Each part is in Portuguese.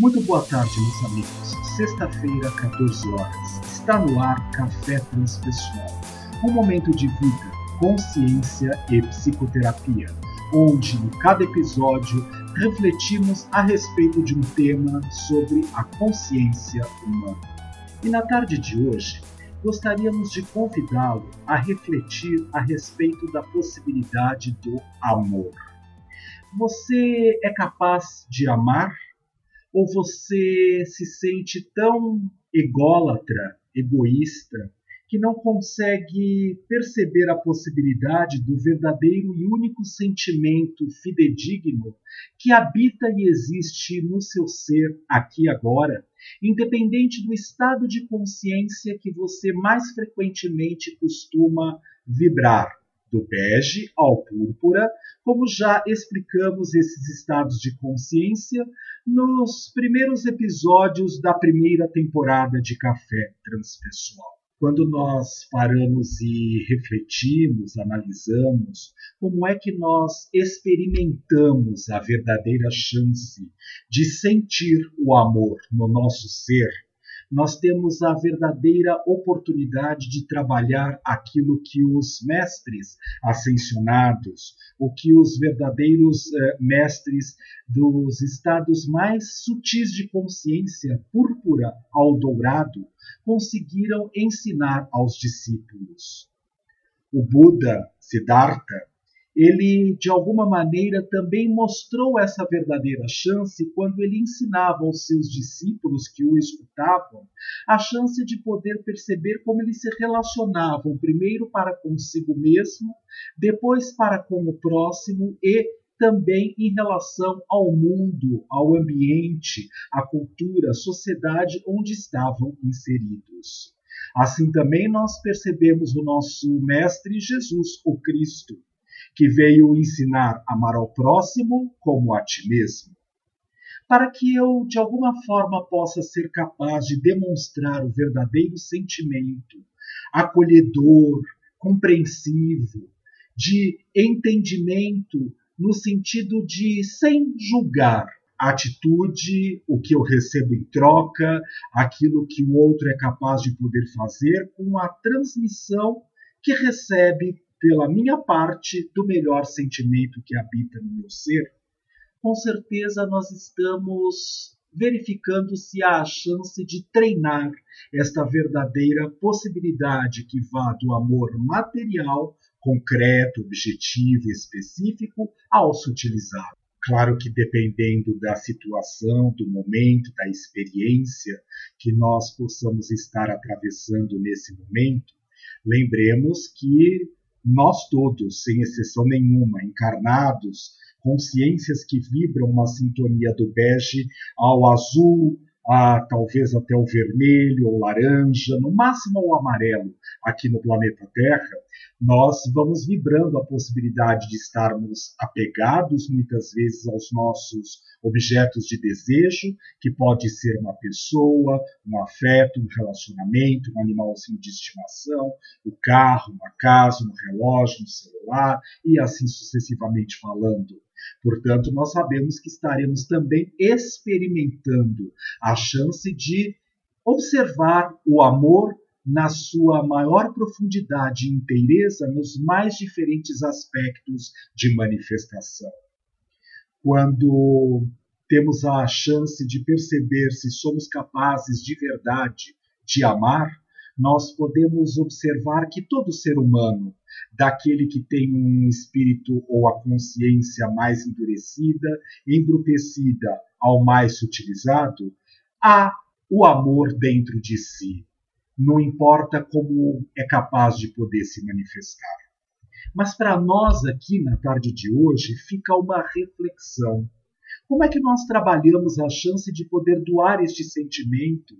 Muito boa tarde, meus amigos. Sexta-feira, 14 horas. Está no ar Café Transpessoal. Um momento de vida, consciência e psicoterapia, onde em cada episódio refletimos a respeito de um tema sobre a consciência humana. E na tarde de hoje, gostaríamos de convidá-lo a refletir a respeito da possibilidade do amor. Você é capaz de amar? Ou você se sente tão ególatra, egoísta, que não consegue perceber a possibilidade do verdadeiro e único sentimento fidedigno que habita e existe no seu ser aqui agora, independente do estado de consciência que você mais frequentemente costuma vibrar do bege ao púrpura, como já explicamos esses estados de consciência nos primeiros episódios da primeira temporada de Café Transpessoal. Quando nós paramos e refletimos, analisamos como é que nós experimentamos a verdadeira chance de sentir o amor no nosso ser, nós temos a verdadeira oportunidade de trabalhar aquilo que os mestres ascensionados, o que os verdadeiros eh, mestres dos estados mais sutis de consciência, púrpura ao dourado, conseguiram ensinar aos discípulos. O Buda, Siddhartha, ele de alguma maneira também mostrou essa verdadeira chance quando ele ensinava aos seus discípulos que o escutavam a chance de poder perceber como eles se relacionavam primeiro para consigo mesmo, depois para com o próximo e também em relação ao mundo, ao ambiente, à cultura, à sociedade onde estavam inseridos. Assim também nós percebemos o nosso Mestre Jesus, o Cristo, que veio ensinar a amar ao próximo como a ti mesmo. Para que eu, de alguma forma, possa ser capaz de demonstrar o verdadeiro sentimento acolhedor, compreensivo, de entendimento no sentido de sem julgar a atitude, o que eu recebo em troca, aquilo que o outro é capaz de poder fazer, com a transmissão que recebe pela minha parte do melhor sentimento que habita no meu ser, com certeza nós estamos verificando se há a chance de treinar esta verdadeira possibilidade que vá do amor material, concreto, objetivo, específico, ao sutilizado. Claro que dependendo da situação, do momento, da experiência que nós possamos estar atravessando nesse momento, lembremos que nós todos, sem exceção nenhuma, encarnados, consciências que vibram uma sintonia do bege ao azul, a talvez até o vermelho ou laranja, no máximo ao amarelo aqui no planeta Terra, nós vamos vibrando a possibilidade de estarmos apegados muitas vezes aos nossos objetos de desejo, que pode ser uma pessoa, um afeto, um relacionamento, um animalzinho de estimação, o carro, uma casa, um relógio, um celular e assim sucessivamente falando. Portanto, nós sabemos que estaremos também experimentando a chance de observar o amor na sua maior profundidade e inteireza nos mais diferentes aspectos de manifestação. Quando temos a chance de perceber se somos capazes de verdade de amar, nós podemos observar que todo ser humano, daquele que tem um espírito ou a consciência mais endurecida, embrutecida ao mais sutilizado, há o amor dentro de si não importa como é capaz de poder se manifestar. Mas para nós aqui na tarde de hoje fica uma reflexão. Como é que nós trabalhamos a chance de poder doar este sentimento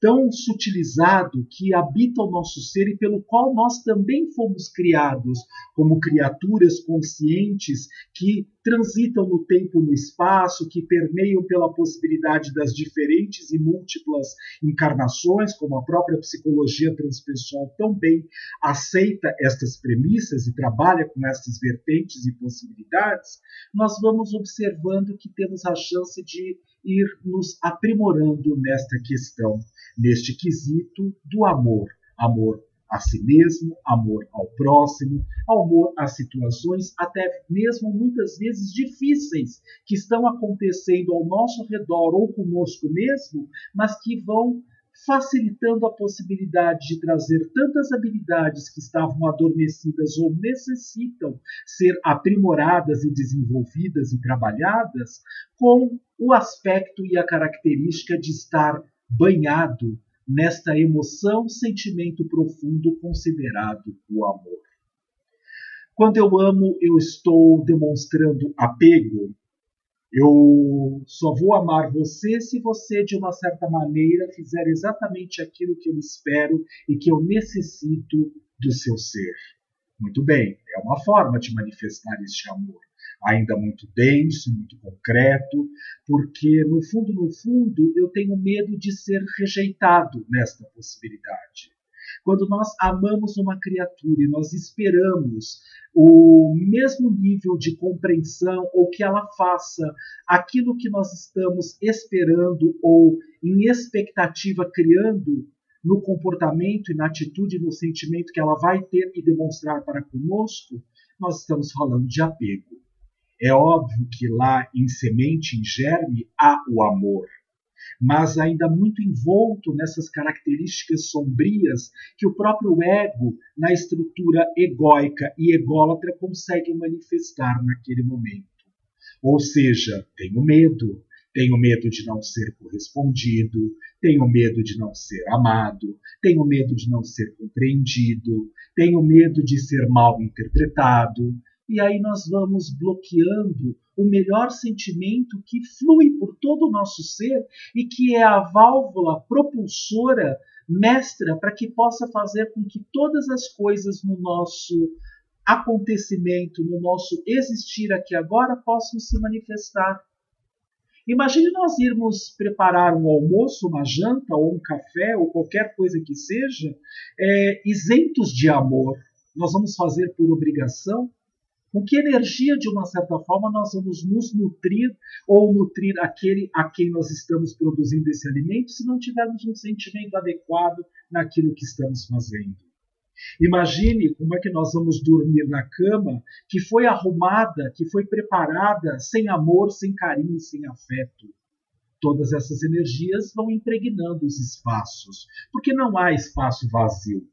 tão sutilizado que habita o nosso ser e pelo qual nós também fomos criados como criaturas conscientes que transitam no tempo e no espaço, que permeiam pela possibilidade das diferentes e múltiplas encarnações, como a própria psicologia transpessoal também aceita estas premissas e trabalha com estas vertentes e possibilidades, nós vamos observando que temos a chance de ir nos aprimorando nesta questão, neste quesito do amor. Amor a si mesmo, amor ao próximo, amor às situações, até mesmo muitas vezes difíceis, que estão acontecendo ao nosso redor ou conosco mesmo, mas que vão facilitando a possibilidade de trazer tantas habilidades que estavam adormecidas ou necessitam ser aprimoradas e desenvolvidas e trabalhadas, com o aspecto e a característica de estar banhado nesta emoção, sentimento profundo considerado o amor. Quando eu amo, eu estou demonstrando apego. Eu só vou amar você se você, de uma certa maneira, fizer exatamente aquilo que eu espero e que eu necessito do seu ser. Muito bem, é uma forma de manifestar este amor ainda muito denso, muito concreto, porque no fundo, no fundo, eu tenho medo de ser rejeitado nesta possibilidade. Quando nós amamos uma criatura e nós esperamos o mesmo nível de compreensão ou que ela faça aquilo que nós estamos esperando ou em expectativa criando no comportamento e na atitude e no sentimento que ela vai ter e demonstrar para conosco, nós estamos falando de apego. É óbvio que lá em semente, em germe, há o amor, mas ainda muito envolto nessas características sombrias que o próprio ego, na estrutura egóica e ególatra, consegue manifestar naquele momento. Ou seja, tenho medo, tenho medo de não ser correspondido, tenho medo de não ser amado, tenho medo de não ser compreendido, tenho medo de ser mal interpretado, e aí nós vamos bloqueando o melhor sentimento que flui por todo o nosso ser e que é a válvula propulsora mestra para que possa fazer com que todas as coisas no nosso acontecimento, no nosso existir aqui agora, possam se manifestar. Imagine nós irmos preparar um almoço, uma janta, ou um café, ou qualquer coisa que seja, é, isentos de amor. Nós vamos fazer por obrigação? Com que energia, de uma certa forma, nós vamos nos nutrir ou nutrir aquele a quem nós estamos produzindo esse alimento se não tivermos um sentimento adequado naquilo que estamos fazendo? Imagine como é que nós vamos dormir na cama que foi arrumada, que foi preparada sem amor, sem carinho, sem afeto. Todas essas energias vão impregnando os espaços, porque não há espaço vazio.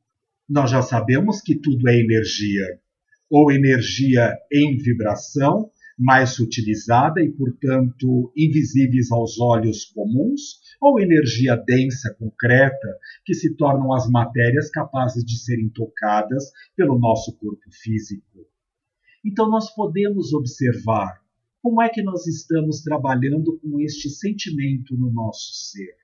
Nós já sabemos que tudo é energia ou energia em vibração, mais sutilizada e, portanto, invisíveis aos olhos comuns, ou energia densa, concreta, que se tornam as matérias capazes de serem tocadas pelo nosso corpo físico. Então, nós podemos observar como é que nós estamos trabalhando com este sentimento no nosso ser.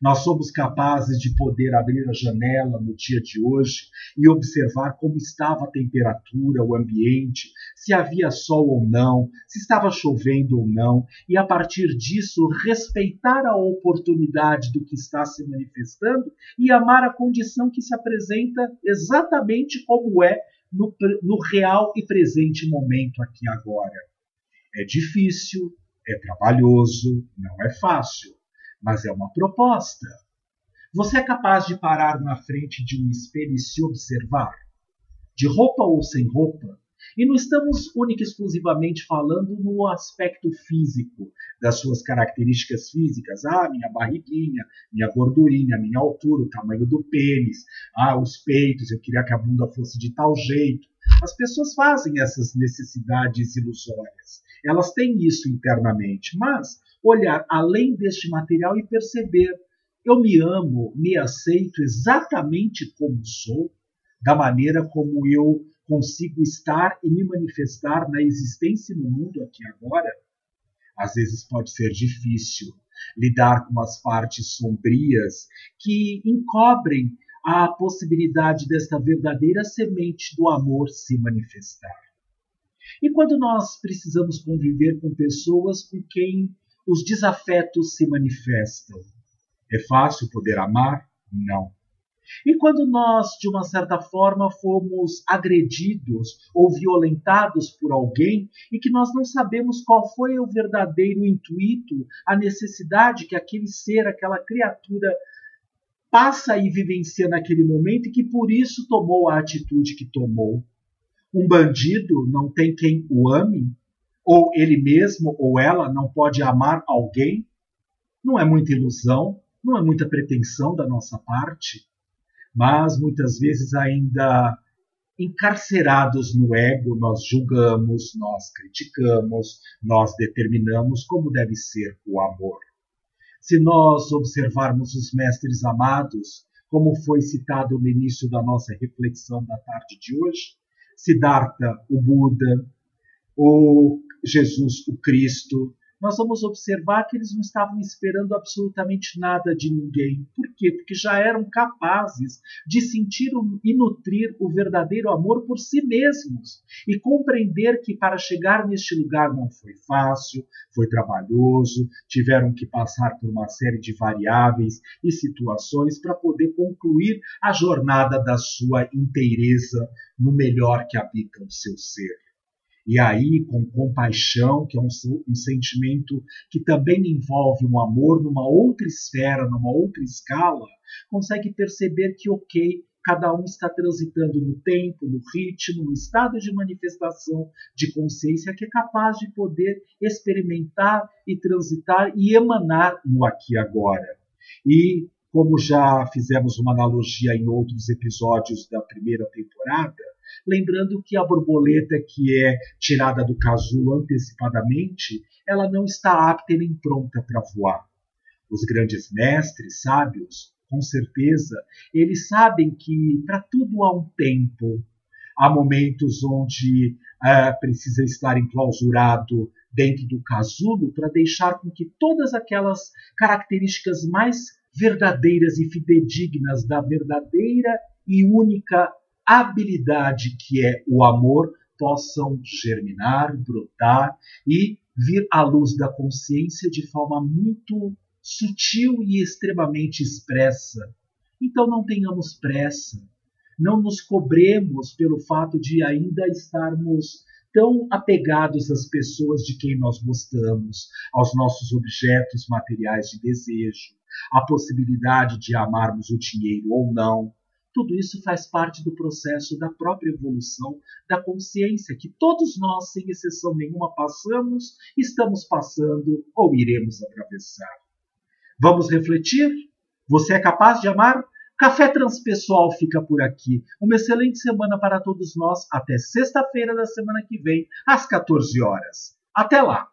Nós somos capazes de poder abrir a janela no dia de hoje e observar como estava a temperatura, o ambiente, se havia sol ou não, se estava chovendo ou não, e a partir disso respeitar a oportunidade do que está se manifestando e amar a condição que se apresenta exatamente como é no, no real e presente momento aqui agora. É difícil, é trabalhoso, não é fácil mas é uma proposta. Você é capaz de parar na frente de um espelho e se observar? De roupa ou sem roupa? E não estamos única e exclusivamente falando no aspecto físico, das suas características físicas. Ah, minha barriguinha, minha gordurinha, minha altura, o tamanho do pênis, ah, os peitos, eu queria que a bunda fosse de tal jeito. As pessoas fazem essas necessidades ilusórias. Elas têm isso internamente, mas olhar além deste material e perceber: eu me amo, me aceito exatamente como sou, da maneira como eu consigo estar e me manifestar na existência no mundo aqui agora. Às vezes pode ser difícil lidar com as partes sombrias que encobrem a possibilidade desta verdadeira semente do amor se manifestar. E quando nós precisamos conviver com pessoas com quem os desafetos se manifestam. É fácil poder amar? Não. E quando nós, de uma certa forma, fomos agredidos ou violentados por alguém e que nós não sabemos qual foi o verdadeiro intuito, a necessidade que aquele ser, aquela criatura passa e vivencia naquele momento e que por isso tomou a atitude que tomou. Um bandido não tem quem o ame, ou ele mesmo ou ela não pode amar alguém. Não é muita ilusão, não é muita pretensão da nossa parte mas muitas vezes ainda encarcerados no ego, nós julgamos, nós criticamos, nós determinamos como deve ser o amor. Se nós observarmos os mestres amados, como foi citado no início da nossa reflexão da tarde de hoje, Siddhartha, o Buda, o Jesus, o Cristo, nós vamos observar que eles não estavam esperando absolutamente nada de ninguém. Por quê? Porque já eram capazes de sentir e nutrir o verdadeiro amor por si mesmos e compreender que para chegar neste lugar não foi fácil, foi trabalhoso, tiveram que passar por uma série de variáveis e situações para poder concluir a jornada da sua inteireza no melhor que habita o seu ser. E aí, com compaixão, que é um, um sentimento que também envolve um amor numa outra esfera, numa outra escala, consegue perceber que, ok, cada um está transitando no tempo, no ritmo, no estado de manifestação de consciência que é capaz de poder experimentar e transitar e emanar no aqui e agora. E como já fizemos uma analogia em outros episódios da primeira temporada, Lembrando que a borboleta que é tirada do casulo antecipadamente, ela não está apta nem pronta para voar. Os grandes mestres sábios, com certeza, eles sabem que para tudo há um tempo. Há momentos onde uh, precisa estar enclausurado dentro do casulo para deixar com que todas aquelas características mais verdadeiras e fidedignas da verdadeira e única habilidade que é o amor possam germinar, brotar e vir à luz da consciência de forma muito sutil e extremamente expressa. Então não tenhamos pressa, não nos cobremos pelo fato de ainda estarmos tão apegados às pessoas de quem nós gostamos, aos nossos objetos materiais de desejo, à possibilidade de amarmos o dinheiro ou não, tudo isso faz parte do processo da própria evolução da consciência que todos nós, sem exceção nenhuma, passamos, estamos passando ou iremos atravessar. Vamos refletir? Você é capaz de amar? Café Transpessoal fica por aqui. Uma excelente semana para todos nós. Até sexta-feira da semana que vem, às 14 horas. Até lá!